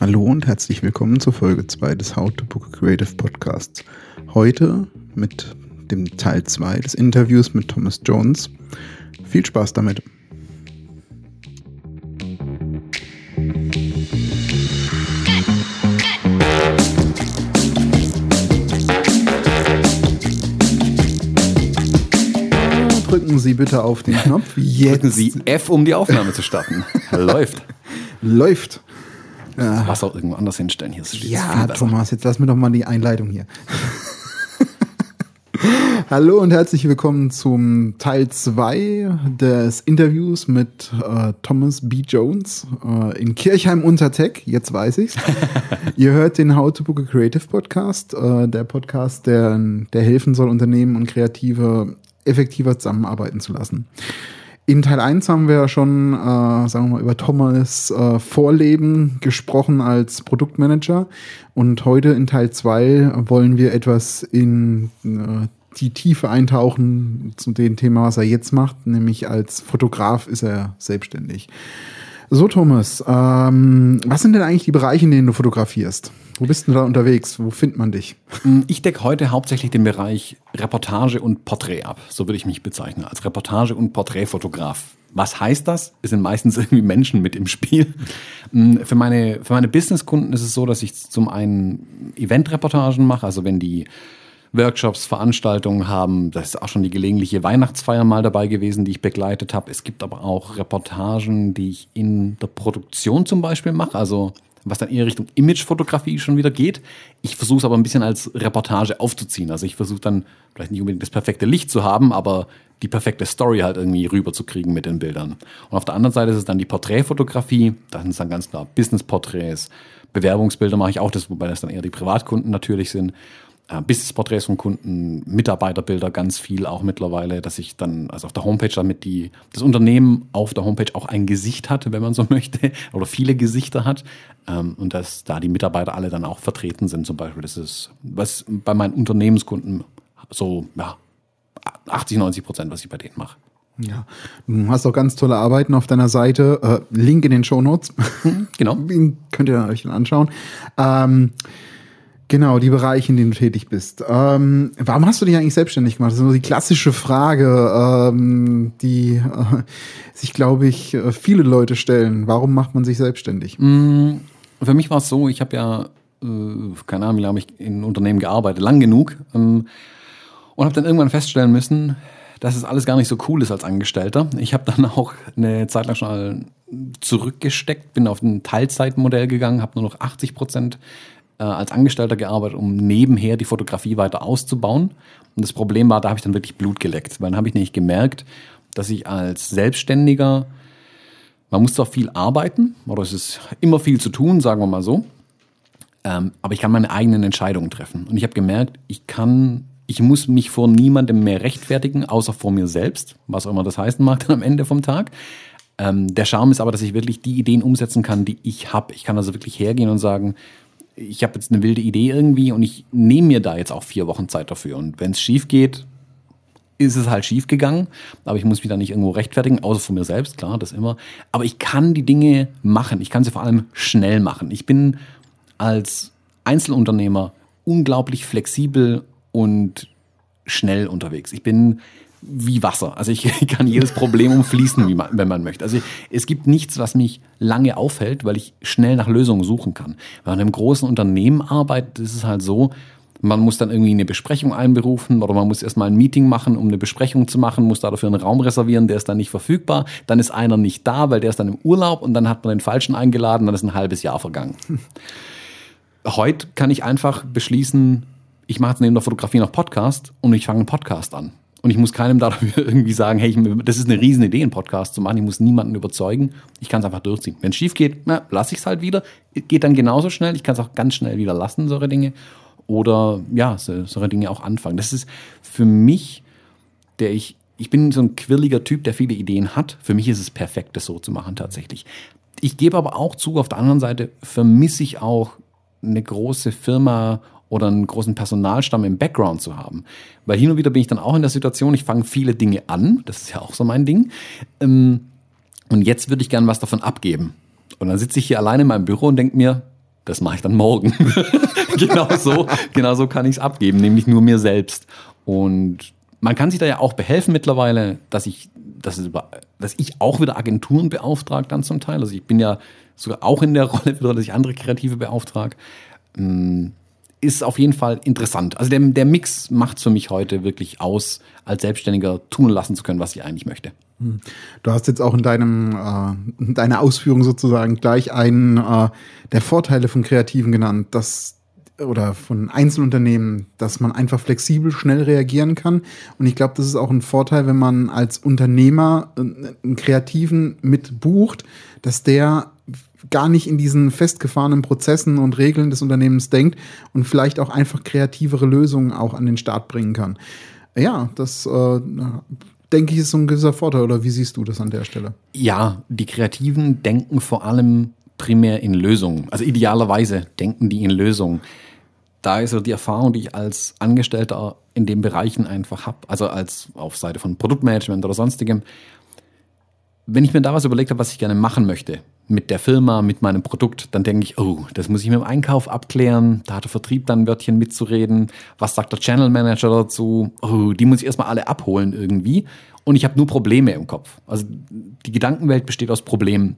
Hallo und herzlich willkommen zur Folge 2 des How to Book Creative Podcasts. Heute mit dem Teil 2 des Interviews mit Thomas Jones. Viel Spaß damit. Drücken Sie bitte auf den Knopf. Jetzt. Drücken Sie F, um die Aufnahme zu starten. Läuft. Läuft. Das Wasser auch irgendwo anders hinstellen. Hier steht ja, Thomas, jetzt lass mir doch mal die Einleitung hier. Hallo und herzlich willkommen zum Teil 2 des Interviews mit äh, Thomas B. Jones äh, in Kirchheim unter Tech. Jetzt weiß ich's. Ihr hört den How to Book a Creative Podcast, äh, der Podcast, der, der helfen soll, Unternehmen und Kreative effektiver zusammenarbeiten zu lassen. In Teil 1 haben wir ja schon, äh, sagen wir mal, über Thomas äh, Vorleben gesprochen als Produktmanager. Und heute in Teil 2 wollen wir etwas in äh, die Tiefe eintauchen zu dem Thema, was er jetzt macht, nämlich als Fotograf ist er selbstständig. So, Thomas, ähm, was sind denn eigentlich die Bereiche, in denen du fotografierst? Wo bist du da unterwegs? Wo findet man dich? Mm, ich decke heute hauptsächlich den Bereich Reportage und Porträt ab. So würde ich mich bezeichnen, als Reportage- und Porträtfotograf. Was heißt das? Es sind meistens irgendwie Menschen mit im Spiel. Mm, für meine, für meine Businesskunden ist es so, dass ich zum einen Eventreportagen mache, also wenn die Workshops, Veranstaltungen haben. Da ist auch schon die gelegentliche Weihnachtsfeier mal dabei gewesen, die ich begleitet habe. Es gibt aber auch Reportagen, die ich in der Produktion zum Beispiel mache. Also was dann eher Richtung Imagefotografie schon wieder geht. Ich versuche es aber ein bisschen als Reportage aufzuziehen. Also ich versuche dann vielleicht nicht unbedingt das perfekte Licht zu haben, aber die perfekte Story halt irgendwie rüberzukriegen mit den Bildern. Und auf der anderen Seite ist es dann die Porträtfotografie. Das sind dann ganz klar Business-Porträts, Bewerbungsbilder mache ich auch, das, wobei das dann eher die Privatkunden natürlich sind äh, Business-Porträts von Kunden, Mitarbeiterbilder ganz viel auch mittlerweile, dass ich dann, also auf der Homepage damit die, das Unternehmen auf der Homepage auch ein Gesicht hat, wenn man so möchte, oder viele Gesichter hat ähm, und dass da die Mitarbeiter alle dann auch vertreten sind zum Beispiel. Das ist, was bei meinen Unternehmenskunden so, ja, 80, 90 Prozent, was ich bei denen mache. Ja, du hast auch ganz tolle Arbeiten auf deiner Seite. Äh, Link in den Show Notes. Genau. Den könnt ihr euch dann anschauen. Ähm, Genau, die Bereiche, in denen du tätig bist. Ähm, warum hast du dich eigentlich selbstständig gemacht? Das ist nur die klassische Frage, ähm, die äh, sich, glaube ich, äh, viele Leute stellen. Warum macht man sich selbstständig? Mm, für mich war es so, ich habe ja, äh, keine Ahnung, wie lange habe ich in Unternehmen gearbeitet, lang genug. Ähm, und habe dann irgendwann feststellen müssen, dass es alles gar nicht so cool ist als Angestellter. Ich habe dann auch eine Zeit lang schon zurückgesteckt, bin auf ein Teilzeitmodell gegangen, habe nur noch 80 Prozent äh, als Angestellter gearbeitet, um nebenher die Fotografie weiter auszubauen. Und das Problem war, da habe ich dann wirklich Blut geleckt, weil dann habe ich nämlich gemerkt, dass ich als Selbstständiger, man muss zwar viel arbeiten, oder es ist immer viel zu tun, sagen wir mal so, ähm, aber ich kann meine eigenen Entscheidungen treffen. Und ich habe gemerkt, ich kann, ich muss mich vor niemandem mehr rechtfertigen, außer vor mir selbst, was auch immer das heißen mag dann am Ende vom Tag. Ähm, der Charme ist aber, dass ich wirklich die Ideen umsetzen kann, die ich habe. Ich kann also wirklich hergehen und sagen, ich habe jetzt eine wilde Idee irgendwie und ich nehme mir da jetzt auch vier Wochen Zeit dafür. Und wenn es schief geht, ist es halt schief gegangen, aber ich muss mich da nicht irgendwo rechtfertigen, außer von mir selbst, klar, das immer. Aber ich kann die Dinge machen. Ich kann sie vor allem schnell machen. Ich bin als Einzelunternehmer unglaublich flexibel und schnell unterwegs. Ich bin wie Wasser. Also ich kann jedes Problem umfließen, man, wenn man möchte. Also es gibt nichts, was mich lange aufhält, weil ich schnell nach Lösungen suchen kann. Wenn man in einem großen Unternehmen arbeitet, ist es halt so, man muss dann irgendwie eine Besprechung einberufen oder man muss erstmal ein Meeting machen, um eine Besprechung zu machen, muss dafür einen Raum reservieren, der ist dann nicht verfügbar. Dann ist einer nicht da, weil der ist dann im Urlaub und dann hat man den Falschen eingeladen, dann ist ein halbes Jahr vergangen. Heute kann ich einfach beschließen, ich mache jetzt neben der Fotografie noch Podcast und ich fange einen Podcast an. Und ich muss keinem dafür irgendwie sagen, hey, das ist eine riesen Idee, einen Podcast zu machen. Ich muss niemanden überzeugen. Ich kann es einfach durchziehen. Wenn es schief geht, na, lasse ich es halt wieder. Geht dann genauso schnell. Ich kann es auch ganz schnell wieder lassen, solche Dinge. Oder ja, so, solche Dinge auch anfangen. Das ist für mich, der ich, ich bin so ein quirliger Typ, der viele Ideen hat. Für mich ist es perfekt, das so zu machen tatsächlich. Ich gebe aber auch zu, auf der anderen Seite vermisse ich auch eine große Firma oder einen großen Personalstamm im Background zu haben. Weil hin und wieder bin ich dann auch in der Situation, ich fange viele Dinge an, das ist ja auch so mein Ding. Ähm, und jetzt würde ich gern was davon abgeben. Und dann sitze ich hier alleine in meinem Büro und denke mir, das mache ich dann morgen. genau so, genau so kann ich es abgeben, nämlich nur mir selbst. Und man kann sich da ja auch behelfen mittlerweile, dass ich, dass, dass ich auch wieder Agenturen beauftrage dann zum Teil. Also ich bin ja sogar auch in der Rolle dass ich andere Kreative beauftrage. Ist auf jeden Fall interessant. Also der, der Mix macht für mich heute wirklich aus, als Selbstständiger tun lassen zu können, was ich eigentlich möchte. Hm. Du hast jetzt auch in deinem äh, in deiner Ausführung sozusagen gleich einen äh, der Vorteile von Kreativen genannt, dass oder von Einzelunternehmen, dass man einfach flexibel schnell reagieren kann. Und ich glaube, das ist auch ein Vorteil, wenn man als Unternehmer äh, einen Kreativen mit bucht, dass der gar nicht in diesen festgefahrenen Prozessen und Regeln des Unternehmens denkt und vielleicht auch einfach kreativere Lösungen auch an den Start bringen kann. Ja, das äh, denke ich ist so ein gewisser Vorteil. Oder wie siehst du das an der Stelle? Ja, die Kreativen denken vor allem primär in Lösungen. Also idealerweise denken die in Lösungen. Da ist so die Erfahrung, die ich als Angestellter in den Bereichen einfach habe, also als auf Seite von Produktmanagement oder sonstigem, wenn ich mir da was überlegt habe, was ich gerne machen möchte, mit der Firma, mit meinem Produkt, dann denke ich, oh, das muss ich mit dem Einkauf abklären, da hat der Vertrieb dann ein Wörtchen mitzureden, was sagt der Channel Manager dazu, oh, die muss ich erstmal alle abholen irgendwie und ich habe nur Probleme im Kopf. Also die Gedankenwelt besteht aus Problemen.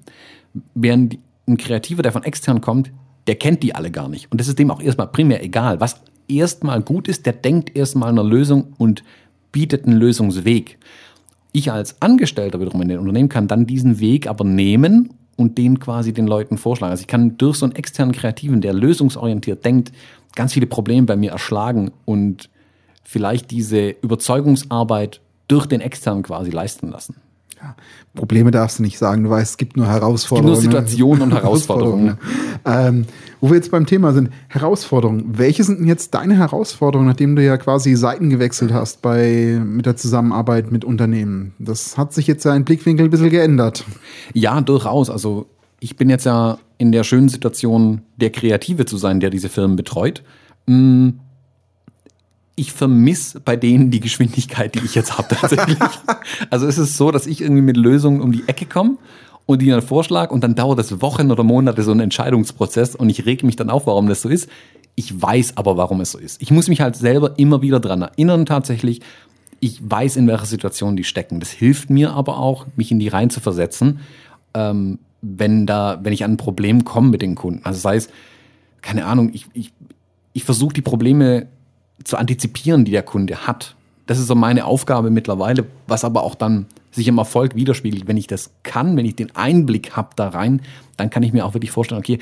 Während ein Kreativer, der von extern kommt, der kennt die alle gar nicht. Und das ist dem auch erstmal primär egal. Was erstmal gut ist, der denkt erstmal einer Lösung und bietet einen Lösungsweg. Ich als Angestellter wiederum in den Unternehmen kann dann diesen Weg aber nehmen und den quasi den Leuten vorschlagen. Also ich kann durch so einen externen Kreativen, der lösungsorientiert denkt, ganz viele Probleme bei mir erschlagen und vielleicht diese Überzeugungsarbeit durch den externen quasi leisten lassen. Ja, Probleme darfst du nicht sagen, du weißt, es gibt nur Herausforderungen. Es gibt nur Situationen und Herausforderungen. ähm, wo wir jetzt beim Thema sind, Herausforderungen. Welche sind denn jetzt deine Herausforderungen, nachdem du ja quasi Seiten gewechselt hast bei, mit der Zusammenarbeit mit Unternehmen? Das hat sich jetzt ja ein Blickwinkel ein bisschen geändert. Ja, durchaus. Also ich bin jetzt ja in der schönen Situation, der Kreative zu sein, der diese Firmen betreut. Hm ich vermisse bei denen die Geschwindigkeit, die ich jetzt habe tatsächlich. also es ist so, dass ich irgendwie mit Lösungen um die Ecke komme und die dann vorschlag und dann dauert das Wochen oder Monate so ein Entscheidungsprozess und ich reg mich dann auf, warum das so ist. Ich weiß aber, warum es so ist. Ich muss mich halt selber immer wieder dran erinnern tatsächlich. Ich weiß, in welcher Situation die stecken. Das hilft mir aber auch, mich in die rein zu versetzen, ähm, wenn da, wenn ich an ein Problem komme mit den Kunden. Also sei es, keine Ahnung, ich, ich, ich versuche die Probleme zu antizipieren, die der Kunde hat. Das ist so meine Aufgabe mittlerweile, was aber auch dann sich im Erfolg widerspiegelt. Wenn ich das kann, wenn ich den Einblick habe da rein, dann kann ich mir auch wirklich vorstellen, okay,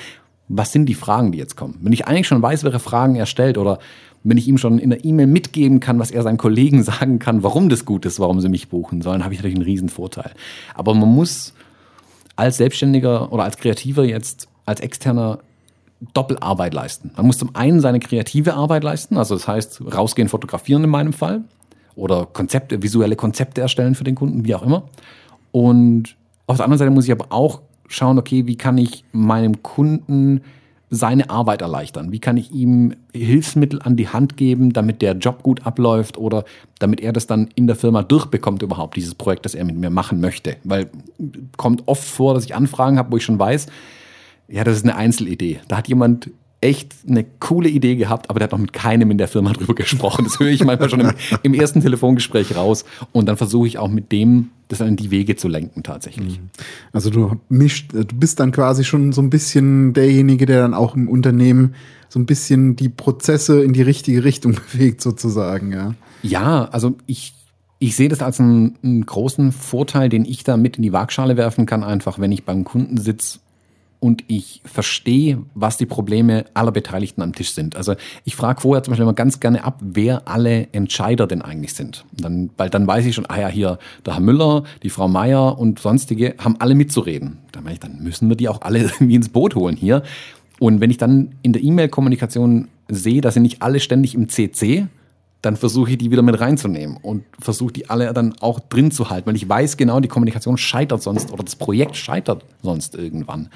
was sind die Fragen, die jetzt kommen? Wenn ich eigentlich schon weiß, welche Fragen er stellt oder wenn ich ihm schon in der E-Mail mitgeben kann, was er seinen Kollegen sagen kann, warum das gut ist, warum sie mich buchen sollen, habe ich natürlich einen riesen Vorteil. Aber man muss als Selbstständiger oder als Kreativer jetzt, als Externer Doppelarbeit leisten. Man muss zum einen seine kreative Arbeit leisten, also das heißt rausgehen, fotografieren in meinem Fall oder Konzepte, visuelle Konzepte erstellen für den Kunden, wie auch immer. Und auf der anderen Seite muss ich aber auch schauen, okay, wie kann ich meinem Kunden seine Arbeit erleichtern? Wie kann ich ihm Hilfsmittel an die Hand geben, damit der Job gut abläuft oder damit er das dann in der Firma durchbekommt überhaupt, dieses Projekt, das er mit mir machen möchte? Weil kommt oft vor, dass ich Anfragen habe, wo ich schon weiß, ja, das ist eine Einzelidee. Da hat jemand echt eine coole Idee gehabt, aber der hat noch mit keinem in der Firma drüber gesprochen. Das höre ich manchmal schon im, im ersten Telefongespräch raus. Und dann versuche ich auch mit dem, das dann in die Wege zu lenken tatsächlich. Mhm. Also du mischt, du bist dann quasi schon so ein bisschen derjenige, der dann auch im Unternehmen so ein bisschen die Prozesse in die richtige Richtung bewegt sozusagen, ja. Ja, also ich ich sehe das als einen, einen, großen Vorteil, den ich da mit in die Waagschale werfen kann, einfach wenn ich beim Kunden sitze und ich verstehe, was die Probleme aller Beteiligten am Tisch sind. Also ich frage vorher zum Beispiel immer ganz gerne ab, wer alle Entscheider denn eigentlich sind. Dann, weil dann weiß ich schon, ah ja, hier der Herr Müller, die Frau Meier und sonstige haben alle mitzureden. Dann meine ich, dann müssen wir die auch alle irgendwie ins Boot holen hier. Und wenn ich dann in der E-Mail-Kommunikation sehe, dass sie nicht alle ständig im CC, dann versuche ich die wieder mit reinzunehmen und versuche die alle dann auch drin zu halten, weil ich weiß genau, die Kommunikation scheitert sonst oder das Projekt scheitert sonst irgendwann. Mhm.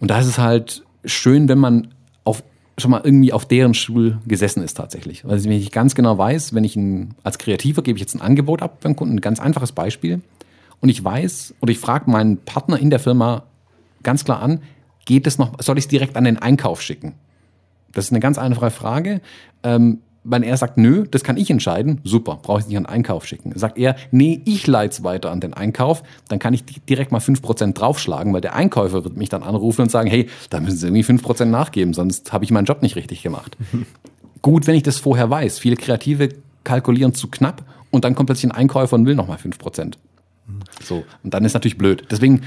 Und da ist es halt schön, wenn man auf, schon mal irgendwie auf deren Stuhl gesessen ist tatsächlich. Also wenn ich ganz genau weiß, wenn ich ein, als Kreativer gebe ich jetzt ein Angebot ab beim Kunden, ein ganz einfaches Beispiel, und ich weiß oder ich frage meinen Partner in der Firma ganz klar an, geht es noch, soll ich es direkt an den Einkauf schicken? Das ist eine ganz einfache Frage. Ähm, wenn er sagt, nö, das kann ich entscheiden, super, brauche ich nicht an den Einkauf schicken. Sagt er, nee, ich leite es weiter an den Einkauf, dann kann ich direkt mal 5% draufschlagen, weil der Einkäufer wird mich dann anrufen und sagen, hey, da müssen Sie irgendwie 5% nachgeben, sonst habe ich meinen Job nicht richtig gemacht. Gut, wenn ich das vorher weiß. Viele Kreative kalkulieren zu knapp und dann kommt plötzlich ein Einkäufer und will nochmal 5%. So, und dann ist natürlich blöd. Deswegen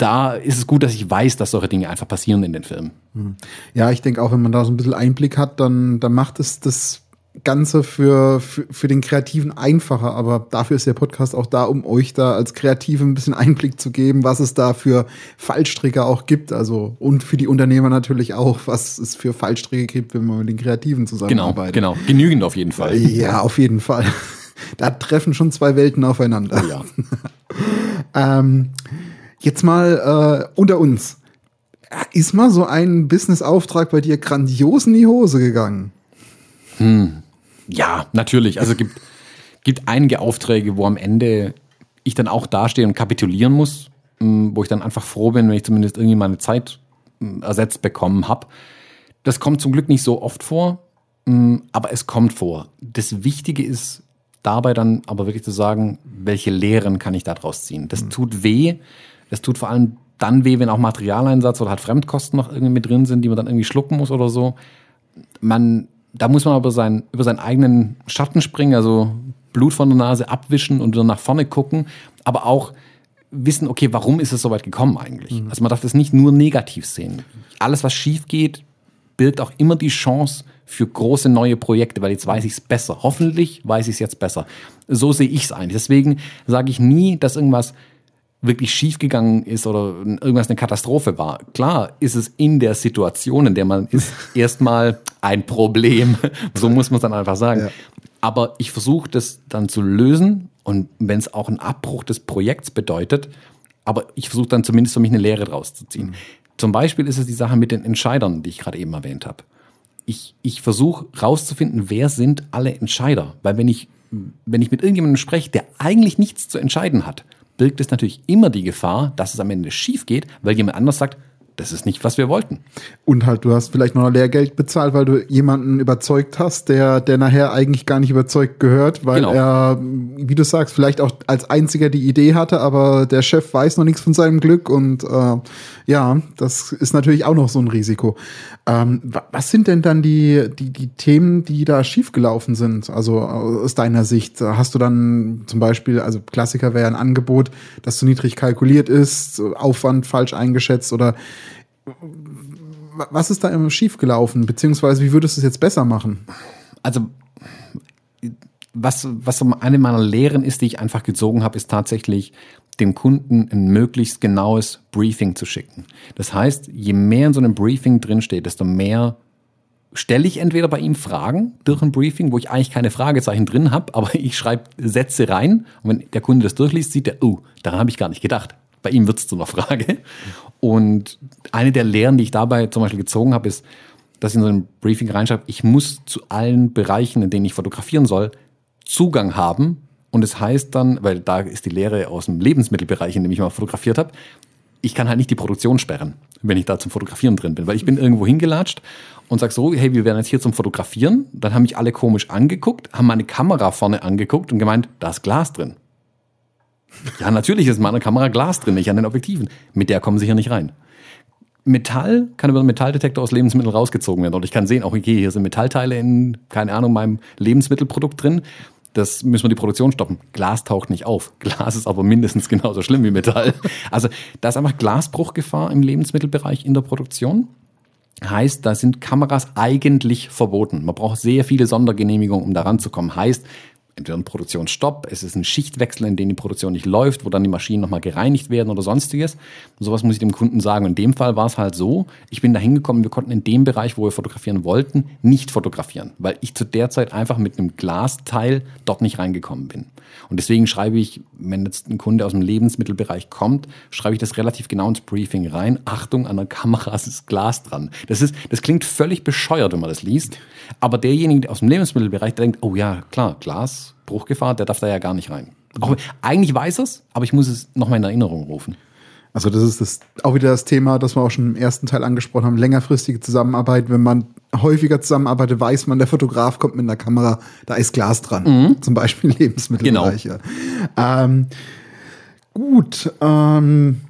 da ist es gut, dass ich weiß, dass solche Dinge einfach passieren in den Filmen. Ja, ich denke auch, wenn man da so ein bisschen Einblick hat, dann, dann macht es das Ganze für, für, für den Kreativen einfacher. Aber dafür ist der Podcast auch da, um euch da als Kreative ein bisschen Einblick zu geben, was es da für Fallstricke auch gibt. Also, und für die Unternehmer natürlich auch, was es für Fallstricke gibt, wenn man mit den Kreativen Genau, zusammenarbeitet. genau. Genügend auf jeden Fall. Ja, auf jeden Fall. Da treffen schon zwei Welten aufeinander. Oh ja. Ähm, jetzt mal äh, unter uns. Ist mal so ein Businessauftrag bei dir grandios in die Hose gegangen? Ja, natürlich. Also gibt, gibt einige Aufträge, wo am Ende ich dann auch dastehe und kapitulieren muss, mh, wo ich dann einfach froh bin, wenn ich zumindest irgendwie meine Zeit mh, ersetzt bekommen habe. Das kommt zum Glück nicht so oft vor, mh, aber es kommt vor. Das Wichtige ist dabei dann aber wirklich zu sagen, welche Lehren kann ich daraus ziehen. Das tut weh. Das tut vor allem dann weh, wenn auch Materialeinsatz oder halt Fremdkosten noch irgendwie mit drin sind, die man dann irgendwie schlucken muss oder so man, da muss man aber sein, über seinen eigenen Schatten springen, also Blut von der Nase abwischen und wieder nach vorne gucken, aber auch wissen, okay, warum ist es so weit gekommen eigentlich? Also man darf das nicht nur negativ sehen. Alles, was schief geht, birgt auch immer die Chance für große neue Projekte, weil jetzt weiß ich es besser. Hoffentlich weiß ich es jetzt besser. So sehe ich es eigentlich. Deswegen sage ich nie, dass irgendwas wirklich schiefgegangen ist oder irgendwas eine Katastrophe war. Klar ist es in der Situation, in der man ist, erstmal ein Problem. So muss man es dann einfach sagen. Ja. Aber ich versuche das dann zu lösen und wenn es auch einen Abbruch des Projekts bedeutet, aber ich versuche dann zumindest für mich eine Lehre draus zu ziehen. Zum Beispiel ist es die Sache mit den Entscheidern, die ich gerade eben erwähnt habe. Ich, ich versuche rauszufinden, wer sind alle Entscheider. Weil wenn ich, wenn ich mit irgendjemandem spreche, der eigentlich nichts zu entscheiden hat, birgt es natürlich immer die Gefahr, dass es am Ende schief geht, weil jemand anders sagt, das ist nicht, was wir wollten. Und halt, du hast vielleicht noch Lehrgeld bezahlt, weil du jemanden überzeugt hast, der, der nachher eigentlich gar nicht überzeugt gehört, weil Genau. er, wie du sagst, vielleicht auch als einziger die Idee hatte, aber der Chef weiß noch nichts von seinem Glück und äh, ja, das ist natürlich auch noch so ein Risiko. Ähm, wa- was sind denn dann die, die, die Themen, die da schiefgelaufen sind? Also aus deiner Sicht, hast du dann zum Beispiel, also Klassiker wäre ein Angebot, das zu niedrig kalkuliert ist, Aufwand falsch eingeschätzt oder was ist da immer schiefgelaufen? Beziehungsweise wie würdest du es jetzt besser machen? Also, was, was eine meiner Lehren ist, die ich einfach gezogen habe, ist tatsächlich, dem Kunden ein möglichst genaues Briefing zu schicken. Das heißt, je mehr in so einem Briefing drinsteht, desto mehr stelle ich entweder bei ihm Fragen durch ein Briefing, wo ich eigentlich keine Fragezeichen drin habe, aber ich schreibe Sätze rein und wenn der Kunde das durchliest, sieht er, oh, daran habe ich gar nicht gedacht. Bei ihm wird es zu einer Frage. Und eine der Lehren, die ich dabei zum Beispiel gezogen habe, ist, dass ich in so ein Briefing reinschreibe, ich muss zu allen Bereichen, in denen ich fotografieren soll, Zugang haben. Und es heißt dann, weil da ist die Lehre aus dem Lebensmittelbereich, in dem ich mal fotografiert habe, ich kann halt nicht die Produktion sperren, wenn ich da zum Fotografieren drin bin, weil ich bin irgendwo hingelatscht und sag so, hey, wir werden jetzt hier zum Fotografieren. Dann haben mich alle komisch angeguckt, haben meine Kamera vorne angeguckt und gemeint, da ist Glas drin. Ja, natürlich ist in meiner Kamera Glas drin, nicht an den Objektiven. Mit der kommen sie hier nicht rein. Metall kann über einen Metalldetektor aus Lebensmitteln rausgezogen werden. Und ich kann sehen, auch okay, hier sind Metallteile in, keine Ahnung, meinem Lebensmittelprodukt drin. Das müssen wir die Produktion stoppen. Glas taucht nicht auf. Glas ist aber mindestens genauso schlimm wie Metall. Also da ist einfach Glasbruchgefahr im Lebensmittelbereich in der Produktion. Heißt, da sind Kameras eigentlich verboten. Man braucht sehr viele Sondergenehmigungen, um da ranzukommen. Heißt, entweder ein Produktionsstopp, es ist ein Schichtwechsel, in dem die Produktion nicht läuft, wo dann die Maschinen nochmal gereinigt werden oder sonstiges. Und sowas muss ich dem Kunden sagen. In dem Fall war es halt so, ich bin da hingekommen, wir konnten in dem Bereich, wo wir fotografieren wollten, nicht fotografieren, weil ich zu der Zeit einfach mit einem Glasteil dort nicht reingekommen bin. Und deswegen schreibe ich, wenn jetzt ein Kunde aus dem Lebensmittelbereich kommt, schreibe ich das relativ genau ins Briefing rein. Achtung, an der Kamera ist Glas dran. Das, ist, das klingt völlig bescheuert, wenn man das liest. Aber derjenige aus dem Lebensmittelbereich, der denkt, oh ja, klar, Glas, Bruchgefahr, der darf da ja gar nicht rein. Auch, eigentlich weiß er es, aber ich muss es nochmal in Erinnerung rufen. Also das ist das, auch wieder das Thema, das wir auch schon im ersten Teil angesprochen haben, längerfristige Zusammenarbeit. Wenn man häufiger zusammenarbeitet, weiß man, der Fotograf kommt mit einer Kamera, da ist Glas dran. Mhm. Zum Beispiel Lebensmittelbereiche. Genau. Ähm, gut, ähm,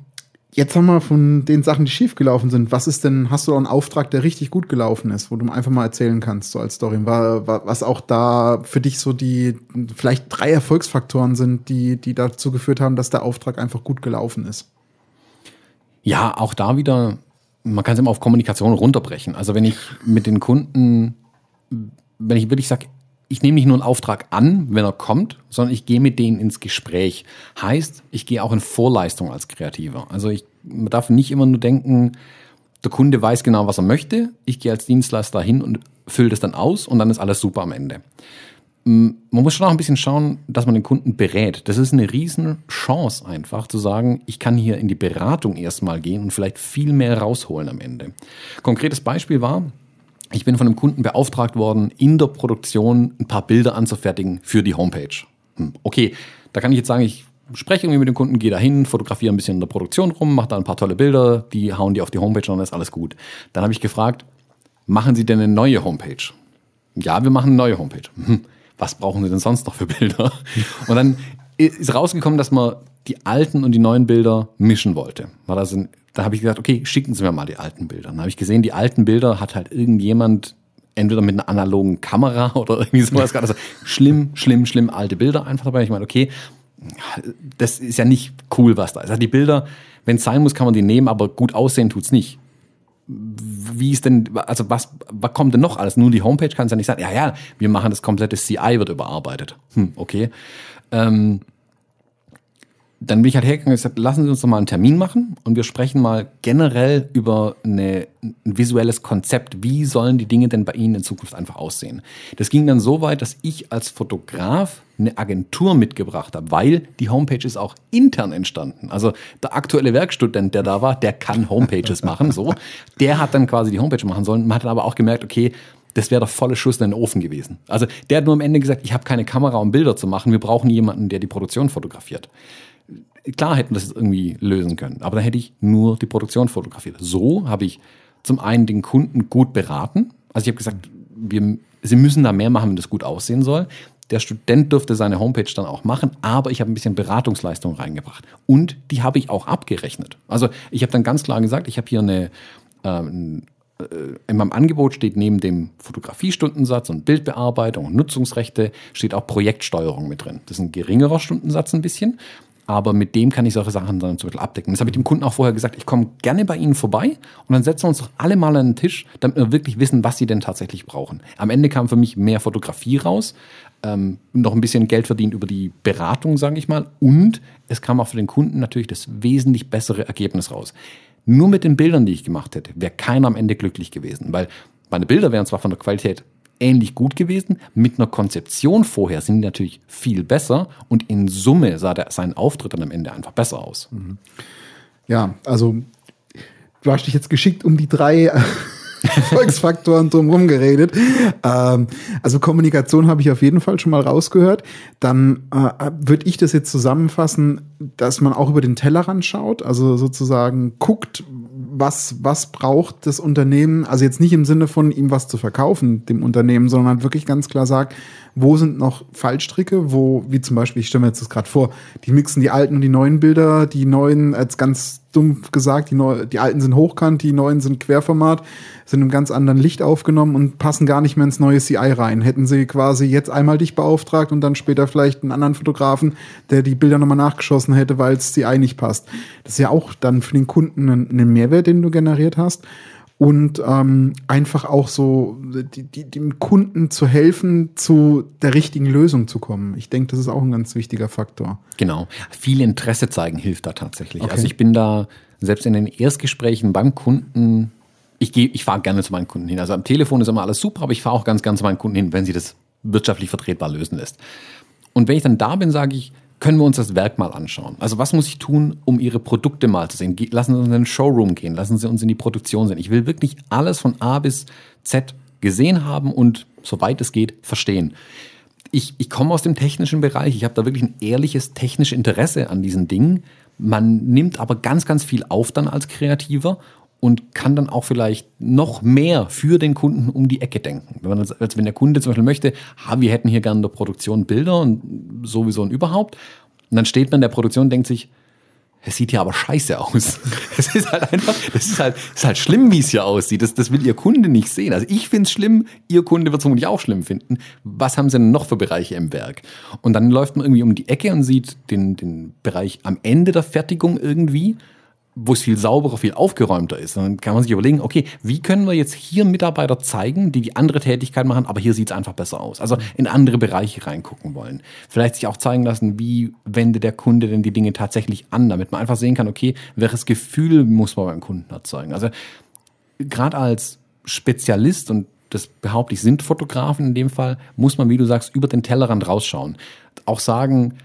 Jetzt haben wir von den Sachen, die schiefgelaufen sind. Was ist denn, hast du auch einen Auftrag, der richtig gut gelaufen ist, wo du einfach mal erzählen kannst, so als Story? Was auch da für dich so die, vielleicht drei Erfolgsfaktoren sind, die, die dazu geführt haben, dass der Auftrag einfach gut gelaufen ist? Ja, auch da wieder, man kann es immer auf Kommunikation runterbrechen. Also wenn ich mit den Kunden, wenn ich wirklich sage, ich nehme nicht nur einen Auftrag an, wenn er kommt, sondern ich gehe mit denen ins Gespräch. Heißt, ich gehe auch in Vorleistung als Kreativer. Also ich man darf nicht immer nur denken, der Kunde weiß genau, was er möchte. Ich gehe als Dienstleister hin und fülle das dann aus und dann ist alles super am Ende. Man muss schon auch ein bisschen schauen, dass man den Kunden berät. Das ist eine riesen Chance einfach zu sagen, ich kann hier in die Beratung erstmal gehen und vielleicht viel mehr rausholen am Ende. Konkretes Beispiel war, ich bin von einem Kunden beauftragt worden, in der Produktion ein paar Bilder anzufertigen für die Homepage. Hm, okay, da kann ich jetzt sagen, ich spreche irgendwie mit dem Kunden, gehe da hin, fotografiere ein bisschen in der Produktion rum, mache da ein paar tolle Bilder, die hauen die auf die Homepage und dann ist alles gut. Dann habe ich gefragt, machen Sie denn eine neue Homepage? Ja, wir machen eine neue Homepage. Hm, was brauchen Sie denn sonst noch für Bilder? Und dann ist rausgekommen, dass man die alten und die neuen Bilder mischen wollte. War das ein da habe ich gesagt, okay, schicken Sie mir mal die alten Bilder. Dann habe ich gesehen, die alten Bilder hat halt irgendjemand entweder mit einer analogen Kamera oder irgendwie sowas gerade. Also schlimm, schlimm, schlimm alte Bilder einfach dabei. Ich meine, okay, das ist ja nicht cool, was da ist. Also die Bilder, wenn es sein muss, kann man die nehmen, aber gut aussehen tut's nicht. Wie ist denn, also was, was kommt denn noch alles? Nur die Homepage kann es ja nicht sein. Ja, ja, wir machen das komplette CI wird überarbeitet. Hm, okay. Ähm, dann bin ich halt hergegangen und gesagt, lassen Sie uns doch mal einen Termin machen und wir sprechen mal generell über eine, ein visuelles Konzept. Wie sollen die Dinge denn bei Ihnen in Zukunft einfach aussehen? Das ging dann so weit, dass ich als Fotograf eine Agentur mitgebracht habe, weil die Homepage ist auch intern entstanden. Also der aktuelle Werkstudent, der da war, der kann Homepages machen, so. Der hat dann quasi die Homepage machen sollen. Man hat dann aber auch gemerkt, okay, das wäre der volle Schuss in den Ofen gewesen. Also der hat nur am Ende gesagt, ich habe keine Kamera, um Bilder zu machen. Wir brauchen jemanden, der die Produktion fotografiert klar hätten wir das irgendwie lösen können, aber dann hätte ich nur die Produktion fotografiert. So habe ich zum einen den Kunden gut beraten. Also ich habe gesagt, wir, sie müssen da mehr machen, wenn das gut aussehen soll. Der Student dürfte seine Homepage dann auch machen, aber ich habe ein bisschen Beratungsleistung reingebracht. Und die habe ich auch abgerechnet. Also ich habe dann ganz klar gesagt, ich habe hier eine, ähm, äh, in meinem Angebot steht neben dem Fotografiestundensatz und Bildbearbeitung und Nutzungsrechte steht auch Projektsteuerung mit drin. Das ist ein geringerer Stundensatz ein bisschen aber mit dem kann ich solche Sachen dann zum Beispiel abdecken. Das habe ich dem Kunden auch vorher gesagt, ich komme gerne bei Ihnen vorbei und dann setzen wir uns doch alle mal an den Tisch, damit wir wirklich wissen, was Sie denn tatsächlich brauchen. Am Ende kam für mich mehr Fotografie raus, ähm, noch ein bisschen Geld verdient über die Beratung, sage ich mal, und es kam auch für den Kunden natürlich das wesentlich bessere Ergebnis raus. Nur mit den Bildern, die ich gemacht hätte, wäre keiner am Ende glücklich gewesen, weil meine Bilder wären zwar von der Qualität ähnlich gut gewesen. Mit einer Konzeption vorher sind die natürlich viel besser und in Summe sah der, sein Auftritt dann am Ende einfach besser aus. Mhm. Ja, also du hast dich jetzt geschickt um die drei Erfolgsfaktoren drumherum geredet. Ähm, also Kommunikation habe ich auf jeden Fall schon mal rausgehört. Dann äh, würde ich das jetzt zusammenfassen, dass man auch über den Tellerrand schaut, also sozusagen guckt, was, was braucht das Unternehmen, also jetzt nicht im Sinne von ihm was zu verkaufen, dem Unternehmen, sondern wirklich ganz klar sagt, wo sind noch Fallstricke, wo, wie zum Beispiel, ich stelle mir jetzt das gerade vor, die mixen die alten und die neuen Bilder, die neuen, als ganz dumpf gesagt, die, neu, die alten sind hochkant, die neuen sind Querformat, sind im ganz anderen Licht aufgenommen und passen gar nicht mehr ins neue CI rein. Hätten sie quasi jetzt einmal dich beauftragt und dann später vielleicht einen anderen Fotografen, der die Bilder nochmal nachgeschossen hätte, weil es CI nicht passt. Das ist ja auch dann für den Kunden ein, ein Mehrwert, den du generiert hast und ähm, einfach auch so die, die, dem Kunden zu helfen, zu der richtigen Lösung zu kommen. Ich denke, das ist auch ein ganz wichtiger Faktor. Genau. Viel Interesse zeigen hilft da tatsächlich. Okay. Also ich bin da selbst in den Erstgesprächen beim Kunden, ich ich fahre gerne zu meinen Kunden hin. Also am Telefon ist immer alles super, aber ich fahre auch ganz, ganz zu meinen Kunden hin, wenn sie das wirtschaftlich vertretbar lösen lässt. Und wenn ich dann da bin, sage ich, können wir uns das Werk mal anschauen. Also was muss ich tun, um Ihre Produkte mal zu sehen? Lassen Sie uns in den Showroom gehen, lassen Sie uns in die Produktion sehen. Ich will wirklich alles von A bis Z gesehen haben und soweit es geht verstehen. Ich, ich komme aus dem technischen Bereich, ich habe da wirklich ein ehrliches technisches Interesse an diesen Dingen. Man nimmt aber ganz, ganz viel auf dann als Kreativer und kann dann auch vielleicht noch mehr für den Kunden um die Ecke denken. Wenn, man, also wenn der Kunde zum Beispiel möchte, ha, wir hätten hier gerne in der Produktion Bilder und sowieso und überhaupt. Und dann steht man in der Produktion und denkt sich, es sieht hier aber scheiße aus. Es ist halt einfach, das ist halt, ist halt schlimm, wie es hier aussieht. Das, das will Ihr Kunde nicht sehen. Also ich finde es schlimm, Ihr Kunde wird es vermutlich auch schlimm finden. Was haben Sie denn noch für Bereiche im Werk? Und dann läuft man irgendwie um die Ecke und sieht den, den Bereich am Ende der Fertigung irgendwie wo es viel sauberer, viel aufgeräumter ist. Dann kann man sich überlegen, okay, wie können wir jetzt hier Mitarbeiter zeigen, die die andere Tätigkeit machen, aber hier sieht es einfach besser aus. Also in andere Bereiche reingucken wollen. Vielleicht sich auch zeigen lassen, wie wendet der Kunde denn die Dinge tatsächlich an, damit man einfach sehen kann, okay, welches Gefühl muss man beim Kunden erzeugen. Also gerade als Spezialist und das behaupte ich, sind Fotografen in dem Fall, muss man, wie du sagst, über den Tellerrand rausschauen. Auch sagen,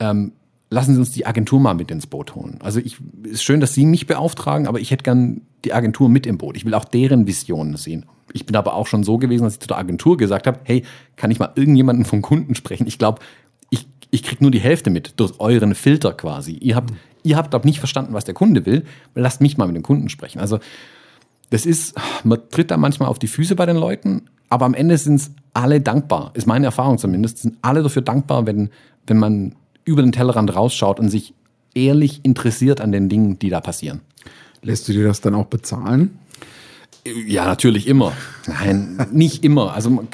ähm, lassen Sie uns die Agentur mal mit ins Boot holen. Also ich ist schön, dass Sie mich beauftragen, aber ich hätte gern die Agentur mit im Boot. Ich will auch deren Visionen sehen. Ich bin aber auch schon so gewesen, dass ich zu der Agentur gesagt habe, hey, kann ich mal irgendjemanden vom Kunden sprechen? Ich glaube, ich, ich kriege nur die Hälfte mit durch euren Filter quasi. Ihr habt, mhm. ihr habt, glaube nicht verstanden, was der Kunde will. Lasst mich mal mit dem Kunden sprechen. Also das ist, man tritt da manchmal auf die Füße bei den Leuten, aber am Ende sind es alle dankbar, ist meine Erfahrung zumindest, sind alle dafür dankbar, wenn, wenn man über den Tellerrand rausschaut und sich ehrlich interessiert an den Dingen, die da passieren. Lässt du dir das dann auch bezahlen? Ja, natürlich immer. Nein, nicht immer. Also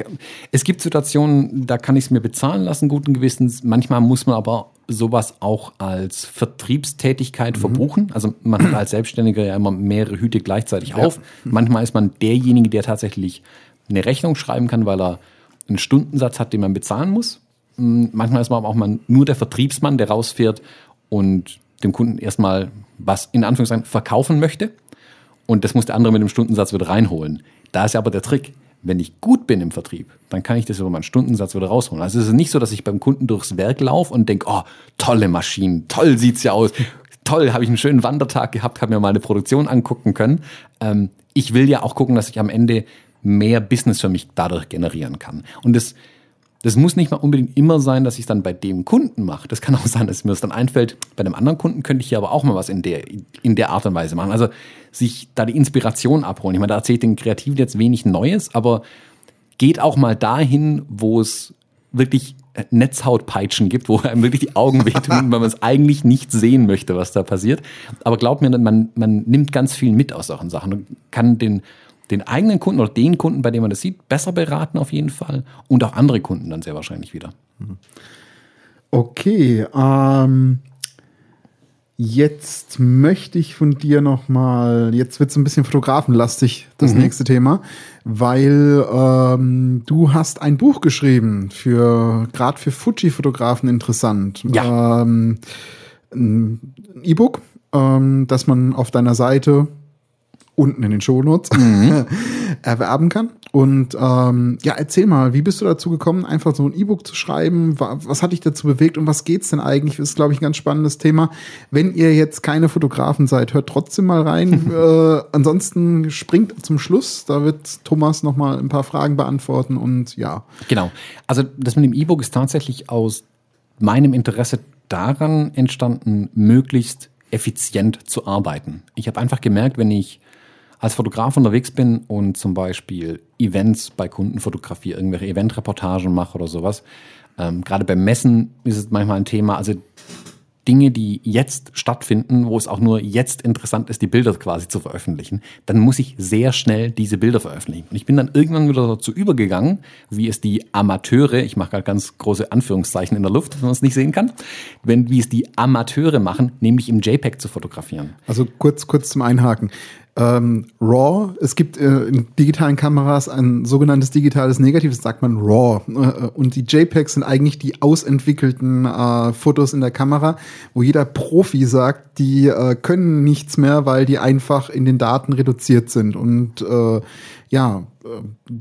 es gibt Situationen, da kann ich es mir bezahlen lassen, guten Gewissens. Manchmal muss man aber sowas auch als Vertriebstätigkeit mhm. verbuchen. Also man hat als Selbstständiger ja immer mehrere Hüte gleichzeitig auf. Ja. Manchmal ist man derjenige, der tatsächlich eine Rechnung schreiben kann, weil er einen Stundensatz hat, den man bezahlen muss. Hm, manchmal ist man aber auch mal nur der Vertriebsmann, der rausfährt und dem Kunden erstmal was in Anführungszeichen verkaufen möchte. Und das muss der andere mit dem Stundensatz wieder reinholen. Da ist ja aber der Trick. Wenn ich gut bin im Vertrieb, dann kann ich das über meinen Stundensatz wieder rausholen. Also es ist nicht so, dass ich beim Kunden durchs Werk laufe und denke, oh, tolle Maschinen, toll sieht's ja aus, toll, habe ich einen schönen Wandertag gehabt, habe mir mal eine Produktion angucken können. Ähm, ich will ja auch gucken, dass ich am Ende mehr Business für mich dadurch generieren kann. Und das das muss nicht mal unbedingt immer sein, dass ich es dann bei dem Kunden mache. Das kann auch sein, dass mir das dann einfällt, bei einem anderen Kunden könnte ich hier aber auch mal was in der, in der Art und Weise machen. Also sich da die Inspiration abholen. Ich meine, da erzählt den Kreativen jetzt wenig Neues, aber geht auch mal dahin, wo es wirklich Netzhautpeitschen gibt, wo einem wirklich die Augen wehtun, weil man es eigentlich nicht sehen möchte, was da passiert. Aber glaubt mir, man, man nimmt ganz viel mit aus solchen Sachen und kann den den eigenen Kunden oder den Kunden, bei dem man das sieht, besser beraten auf jeden Fall und auch andere Kunden dann sehr wahrscheinlich wieder. Okay, ähm, jetzt möchte ich von dir noch mal, jetzt wird es ein bisschen fotografenlastig, das mhm. nächste Thema, weil ähm, du hast ein Buch geschrieben für gerade für Fuji-Fotografen interessant. Ja. Ähm, ein E-Book, ähm, das man auf deiner Seite unten in den Shownotes mhm. erwerben kann. Und ähm, ja, erzähl mal, wie bist du dazu gekommen, einfach so ein E-Book zu schreiben? Was hat dich dazu bewegt und was geht's denn eigentlich? Das ist, glaube ich, ein ganz spannendes Thema. Wenn ihr jetzt keine Fotografen seid, hört trotzdem mal rein. äh, ansonsten springt zum Schluss. Da wird Thomas noch mal ein paar Fragen beantworten und ja. Genau. Also das mit dem E-Book ist tatsächlich aus meinem Interesse daran entstanden, möglichst effizient zu arbeiten. Ich habe einfach gemerkt, wenn ich als Fotograf unterwegs bin und zum Beispiel Events bei Kunden fotografiere, irgendwelche Eventreportagen mache oder sowas, ähm, gerade beim Messen ist es manchmal ein Thema, also Dinge, die jetzt stattfinden, wo es auch nur jetzt interessant ist, die Bilder quasi zu veröffentlichen, dann muss ich sehr schnell diese Bilder veröffentlichen. Und ich bin dann irgendwann wieder dazu übergegangen, wie es die Amateure, ich mache gerade ganz große Anführungszeichen in der Luft, wenn man es nicht sehen kann, wenn, wie es die Amateure machen, nämlich im JPEG zu fotografieren. Also kurz, kurz zum Einhaken ähm, RAW. Es gibt äh, in digitalen Kameras ein sogenanntes digitales Negativ, das sagt man RAW. Äh, und die JPEGs sind eigentlich die ausentwickelten äh, Fotos in der Kamera, wo jeder Profi sagt, die äh, können nichts mehr, weil die einfach in den Daten reduziert sind. Und äh, ja,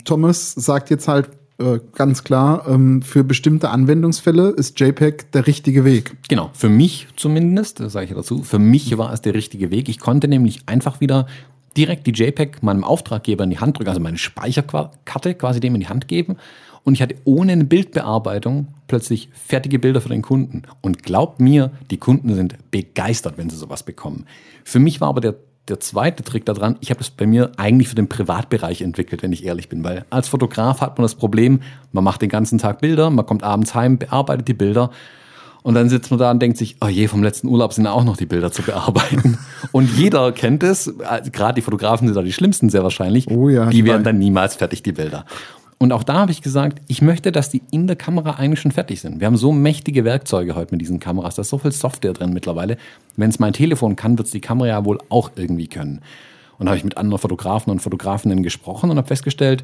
Thomas sagt jetzt halt, äh, ganz klar, ähm, für bestimmte Anwendungsfälle ist JPEG der richtige Weg. Genau, für mich zumindest, sage ich dazu, für mich war es der richtige Weg. Ich konnte nämlich einfach wieder direkt die JPEG meinem Auftraggeber in die Hand drücken, also meine Speicherkarte quasi dem in die Hand geben und ich hatte ohne eine Bildbearbeitung plötzlich fertige Bilder für den Kunden. Und glaubt mir, die Kunden sind begeistert, wenn sie sowas bekommen. Für mich war aber der, der zweite Trick daran, ich habe das bei mir eigentlich für den Privatbereich entwickelt, wenn ich ehrlich bin. Weil als Fotograf hat man das Problem, man macht den ganzen Tag Bilder, man kommt abends heim, bearbeitet die Bilder und dann sitzt man da und denkt sich, oh je, vom letzten Urlaub sind auch noch die Bilder zu bearbeiten. und jeder kennt es, gerade die Fotografen sind da die schlimmsten sehr wahrscheinlich. Oh ja, die werden dann niemals fertig, die Bilder. Und auch da habe ich gesagt, ich möchte, dass die in der Kamera eigentlich schon fertig sind. Wir haben so mächtige Werkzeuge heute mit diesen Kameras, da ist so viel Software drin mittlerweile. Wenn es mein Telefon kann, wird es die Kamera ja wohl auch irgendwie können. Und habe ich mit anderen Fotografen und Fotografinnen gesprochen und habe festgestellt,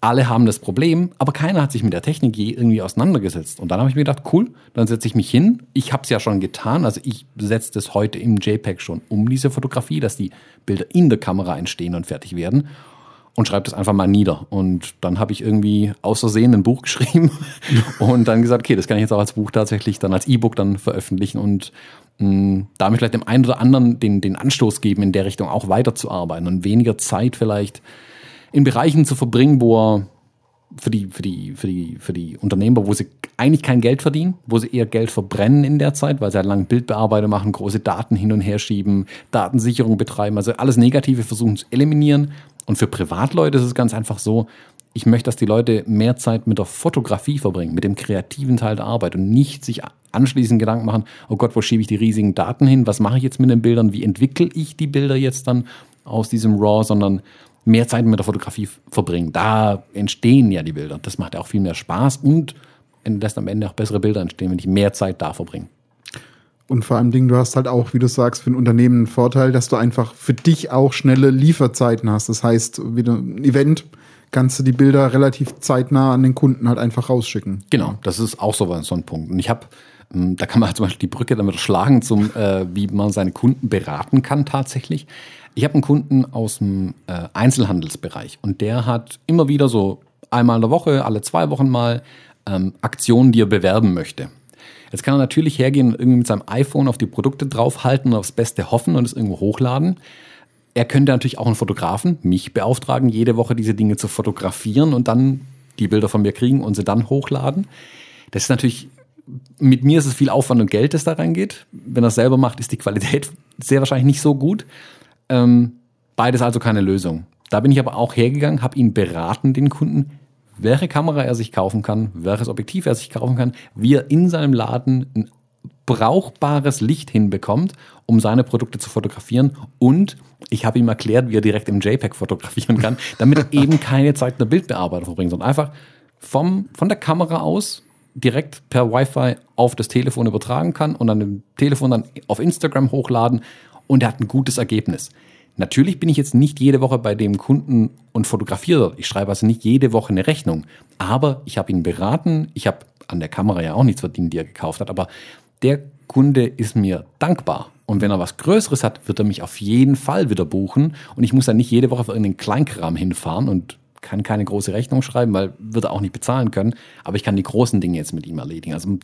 alle haben das Problem, aber keiner hat sich mit der Technik je irgendwie auseinandergesetzt. Und dann habe ich mir gedacht, cool, dann setze ich mich hin. Ich habe es ja schon getan, also ich setze das heute im JPEG schon um, diese Fotografie, dass die Bilder in der Kamera entstehen und fertig werden und schreibe das einfach mal nieder. Und dann habe ich irgendwie außersehen ein Buch geschrieben und dann gesagt, okay, das kann ich jetzt auch als Buch tatsächlich dann als E-Book dann veröffentlichen und mh, mm, damit vielleicht dem einen oder anderen den, den Anstoß geben, in der Richtung auch weiterzuarbeiten und weniger Zeit vielleicht in Bereichen zu verbringen, wo er für die, für die, für die, für die Unternehmer, wo sie eigentlich kein Geld verdienen, wo sie eher Geld verbrennen in der Zeit, weil sie halt lang Bildbearbeitung machen, große Daten hin und her schieben, Datensicherung betreiben, also alles Negative versuchen zu eliminieren und für Privatleute ist es ganz einfach so, ich möchte, dass die Leute mehr Zeit mit der Fotografie verbringen, mit dem kreativen Teil der Arbeit und nicht sich anschließend Gedanken machen, oh Gott, wo schiebe ich die riesigen Daten hin? Was mache ich jetzt mit den Bildern? Wie entwickle ich die Bilder jetzt dann aus diesem RAW? Sondern mehr Zeit mit der Fotografie verbringen. Da entstehen ja die Bilder. Das macht ja auch viel mehr Spaß und lässt am Ende auch bessere Bilder entstehen, wenn ich mehr Zeit da verbringe. Und vor allem Dingen, du hast halt auch, wie du sagst, für ein Unternehmen einen Vorteil, dass du einfach für dich auch schnelle Lieferzeiten hast. Das heißt, wieder ein Event kannst du die Bilder relativ zeitnah an den Kunden halt einfach rausschicken. Genau, das ist auch so, so ein Punkt. Und ich habe, hm, da kann man halt zum Beispiel die Brücke damit schlagen, zum, äh, wie man seine Kunden beraten kann tatsächlich. Ich habe einen Kunden aus dem äh, Einzelhandelsbereich und der hat immer wieder so einmal in der Woche, alle zwei Wochen mal ähm, Aktionen, die er bewerben möchte. Jetzt kann er natürlich hergehen und irgendwie mit seinem iPhone auf die Produkte draufhalten und aufs Beste hoffen und es irgendwo hochladen. Er könnte natürlich auch einen Fotografen, mich beauftragen, jede Woche diese Dinge zu fotografieren und dann die Bilder von mir kriegen und sie dann hochladen. Das ist natürlich, mit mir ist es viel Aufwand und Geld, das da reingeht. Wenn er es selber macht, ist die Qualität sehr wahrscheinlich nicht so gut. Ähm, beides also keine Lösung. Da bin ich aber auch hergegangen, habe ihn beraten, den Kunden, welche Kamera er sich kaufen kann, welches Objektiv er sich kaufen kann, wie er in seinem Laden ein brauchbares Licht hinbekommt, um seine Produkte zu fotografieren. Und ich habe ihm erklärt, wie er direkt im JPEG fotografieren kann, damit er eben keine Zeit in der Bildbearbeitung verbringt, sondern einfach vom, von der Kamera aus direkt per Wi-Fi auf das Telefon übertragen kann und dann im Telefon dann auf Instagram hochladen und er hat ein gutes Ergebnis. Natürlich bin ich jetzt nicht jede Woche bei dem Kunden und fotografiere. Ich schreibe also nicht jede Woche eine Rechnung. Aber ich habe ihn beraten. Ich habe an der Kamera ja auch nichts verdient, die er gekauft hat. Aber der Kunde ist mir dankbar. Und wenn er was Größeres hat, wird er mich auf jeden Fall wieder buchen. Und ich muss dann nicht jede Woche für irgendeinen Kleinkram hinfahren und kann keine große Rechnung schreiben, weil wird er auch nicht bezahlen können. Aber ich kann die großen Dinge jetzt mit ihm erledigen. Also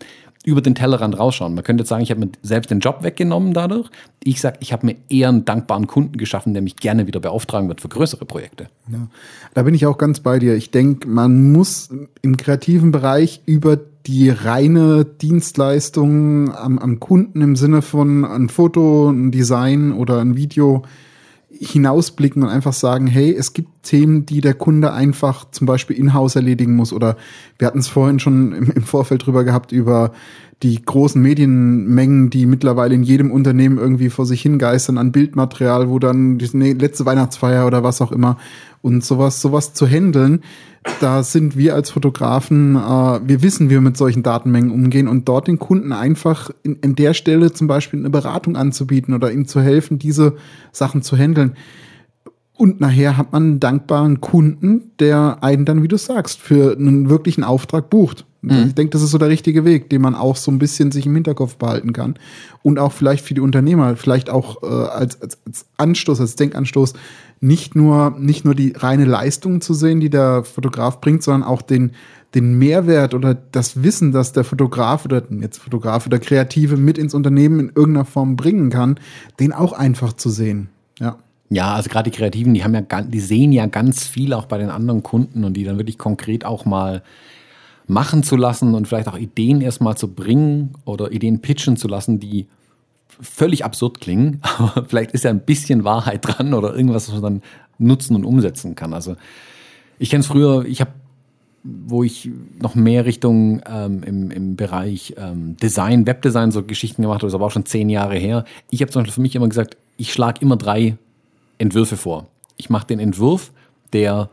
über den Tellerrand rausschauen. Man könnte jetzt sagen, ich habe mir selbst den Job weggenommen dadurch. Ich sage, ich habe mir eher einen dankbaren Kunden geschaffen, der mich gerne wieder beauftragen wird für größere Projekte. Ja, da bin ich auch ganz bei dir. Ich denke, man muss im kreativen Bereich über die reine Dienstleistung am, am Kunden im Sinne von ein Foto, ein Design oder ein Video hinausblicken und einfach sagen, hey, es gibt Themen, die der Kunde einfach zum Beispiel in-house erledigen muss. Oder wir hatten es vorhin schon im, Vorfeld drüber gehabt, über die großen Medienmengen, die mittlerweile in jedem Unternehmen irgendwie vor sich hingeistern an Bildmaterial, wo dann die letzte Weihnachtsfeier oder was auch immer und sowas, sowas zu handeln, da sind wir als Fotografen, äh, wir wissen, wie wir mit solchen Datenmengen umgehen und dort den Kunden einfach in, in der Stelle zum Beispiel eine Beratung anzubieten oder ihm zu helfen, diese Sachen zu handeln. Und nachher hat man einen dankbaren Kunden, der einen dann, wie du sagst, für einen wirklichen Auftrag bucht. Mhm. Ich denke, das ist so der richtige Weg, den man auch so ein bisschen sich im Hinterkopf behalten kann. Und auch vielleicht für die Unternehmer, vielleicht auch äh, als, als, als Anstoß, als Denkanstoß, nicht nur, nicht nur die reine Leistung zu sehen, die der Fotograf bringt, sondern auch den, den Mehrwert oder das Wissen, dass der Fotograf oder jetzt Fotograf oder Kreative mit ins Unternehmen in irgendeiner Form bringen kann, den auch einfach zu sehen. Ja. Ja, also gerade die Kreativen, die haben ja, die sehen ja ganz viel auch bei den anderen Kunden und die dann wirklich konkret auch mal machen zu lassen und vielleicht auch Ideen erstmal zu bringen oder Ideen pitchen zu lassen, die völlig absurd klingen, aber vielleicht ist ja ein bisschen Wahrheit dran oder irgendwas, was man dann nutzen und umsetzen kann. Also ich kenne es früher, ich habe wo ich noch mehr Richtung ähm, im, im Bereich ähm, Design, Webdesign so Geschichten gemacht habe, das aber auch schon zehn Jahre her. Ich habe zum Beispiel für mich immer gesagt, ich schlage immer drei Entwürfe vor. Ich mache den Entwurf, der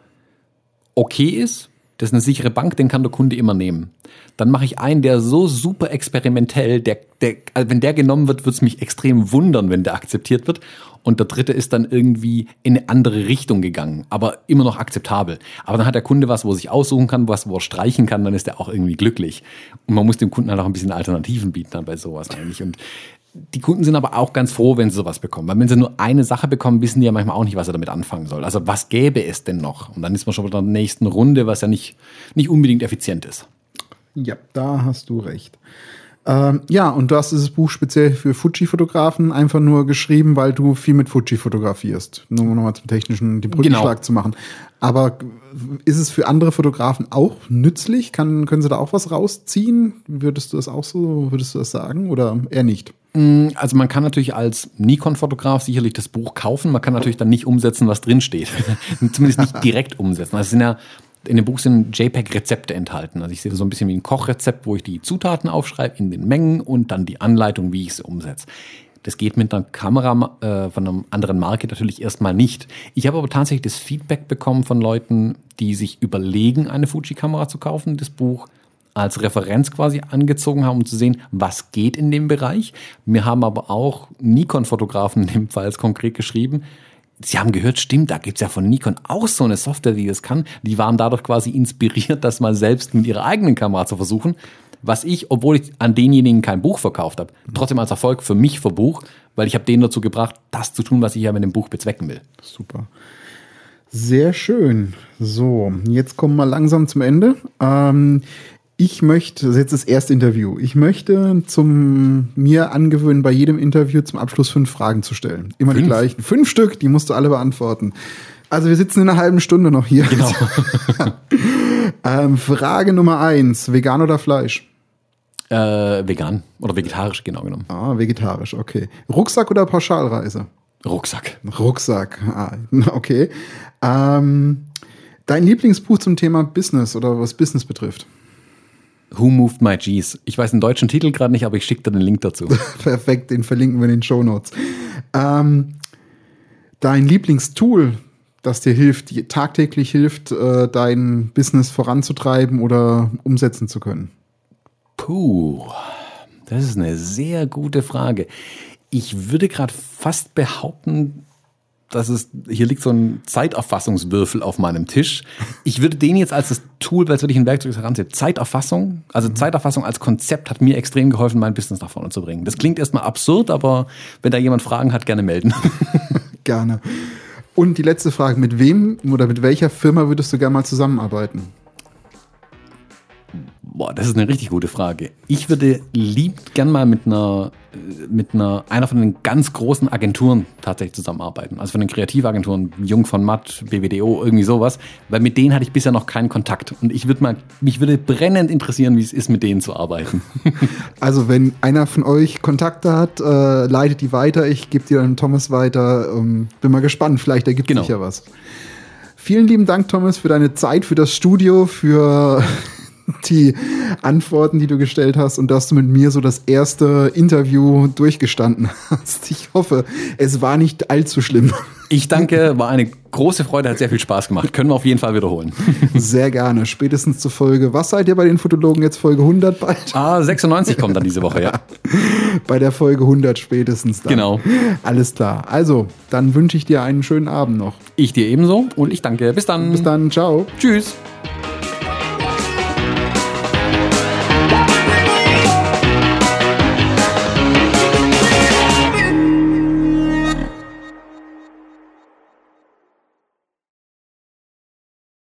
okay ist, das ist eine sichere Bank, den kann der Kunde immer nehmen. Dann mache ich einen, der so super experimentell, der, der, also wenn der genommen wird, wird es mich extrem wundern, wenn der akzeptiert wird. Und der dritte ist dann irgendwie in eine andere Richtung gegangen, aber immer noch akzeptabel. Aber dann hat der Kunde was, wo er sich aussuchen kann, was, wo er streichen kann, dann ist er auch irgendwie glücklich. Und man muss dem Kunden halt auch ein bisschen Alternativen bieten dann bei sowas eigentlich. Und die Kunden sind aber auch ganz froh, wenn sie sowas bekommen. Weil wenn sie nur eine Sache bekommen, wissen die ja manchmal auch nicht, was sie damit anfangen soll. Also was gäbe es denn noch? Und dann ist man schon bei der nächsten Runde, was ja nicht, nicht unbedingt effizient ist. Ja, da hast du recht. Ähm, ja, und du hast dieses Buch speziell für Fuji-Fotografen einfach nur geschrieben, weil du viel mit Fuji fotografierst. Nur nochmal zum technischen, den Brückenschlag genau. zu machen. Aber ist es für andere Fotografen auch nützlich? Kann, können sie da auch was rausziehen? Würdest du das auch so, würdest du das sagen oder eher nicht? Mm, also man kann natürlich als Nikon-Fotograf sicherlich das Buch kaufen, man kann natürlich dann nicht umsetzen, was drin steht. Zumindest nicht direkt umsetzen. Also sind ja in dem Buch sind JPEG-Rezepte enthalten. Also ich sehe das so ein bisschen wie ein Kochrezept, wo ich die Zutaten aufschreibe in den Mengen und dann die Anleitung, wie ich sie umsetze. Das geht mit einer Kamera äh, von einer anderen Marke natürlich erstmal nicht. Ich habe aber tatsächlich das Feedback bekommen von Leuten, die sich überlegen, eine Fuji-Kamera zu kaufen, das Buch als Referenz quasi angezogen haben, um zu sehen, was geht in dem Bereich. Wir haben aber auch Nikon-Fotografen in dem Fall konkret geschrieben, Sie haben gehört, stimmt, da gibt's ja von Nikon auch so eine Software, die das kann. Die waren dadurch quasi inspiriert, das mal selbst mit ihrer eigenen Kamera zu versuchen. Was ich, obwohl ich an denjenigen kein Buch verkauft habe, trotzdem als Erfolg für mich verbucht, weil ich habe denen dazu gebracht, das zu tun, was ich ja mit dem Buch bezwecken will. Super. Sehr schön. So, jetzt kommen wir langsam zum Ende. Ähm, ich möchte, das ist jetzt das erste Interview, ich möchte zum mir angewöhnen, bei jedem Interview zum Abschluss fünf Fragen zu stellen. Immer fünf? die gleichen. Fünf Stück, die musst du alle beantworten. Also wir sitzen in einer halben Stunde noch hier. Genau. ähm, Frage Nummer eins, vegan oder Fleisch? Äh, vegan oder vegetarisch, genau genommen. Ah, vegetarisch, okay. Rucksack oder Pauschalreise? Rucksack. Rucksack, ah, okay. Ähm, dein Lieblingsbuch zum Thema Business oder was Business betrifft? Who Moved My G's? Ich weiß den deutschen Titel gerade nicht, aber ich schicke dir den Link dazu. Perfekt, den verlinken wir in den Show Notes. Ähm, dein Lieblingstool, das dir hilft, tagtäglich hilft, äh, dein Business voranzutreiben oder umsetzen zu können? Puh, das ist eine sehr gute Frage. Ich würde gerade fast behaupten, das ist, hier liegt so ein Zeiterfassungswürfel auf meinem Tisch. Ich würde den jetzt als das Tool, weil es wirklich ein Werkzeug ist, heranziehen. Zeiterfassung, also mhm. Zeiterfassung als Konzept hat mir extrem geholfen, mein Business nach vorne zu bringen. Das klingt erstmal absurd, aber wenn da jemand Fragen hat, gerne melden. gerne. Und die letzte Frage, mit wem oder mit welcher Firma würdest du gerne mal zusammenarbeiten? Boah, das ist eine richtig gute Frage. Ich würde lieb gern mal mit einer, mit einer, einer von den ganz großen Agenturen tatsächlich zusammenarbeiten. Also von den Kreativagenturen, Jung von Matt, BWDO, irgendwie sowas. Weil mit denen hatte ich bisher noch keinen Kontakt. Und ich würde mal, mich würde brennend interessieren, wie es ist, mit denen zu arbeiten. Also wenn einer von euch Kontakte hat, äh, leitet die weiter. Ich gebe dir dann Thomas weiter. Ähm, bin mal gespannt, vielleicht ergibt genau. sich ja was. Vielen lieben Dank, Thomas, für deine Zeit, für das Studio, für die Antworten, die du gestellt hast und dass du mit mir so das erste Interview durchgestanden hast. Ich hoffe, es war nicht allzu schlimm. Ich danke, war eine große Freude, hat sehr viel Spaß gemacht. Können wir auf jeden Fall wiederholen. Sehr gerne. Spätestens zur Folge. Was seid ihr bei den Fotologen jetzt? Folge 100 bald? Ah, 96 kommt dann diese Woche, ja. bei der Folge 100 spätestens dann. Genau. Alles klar. Also, dann wünsche ich dir einen schönen Abend noch. Ich dir ebenso und ich danke. Bis dann. Bis dann. Ciao. Tschüss.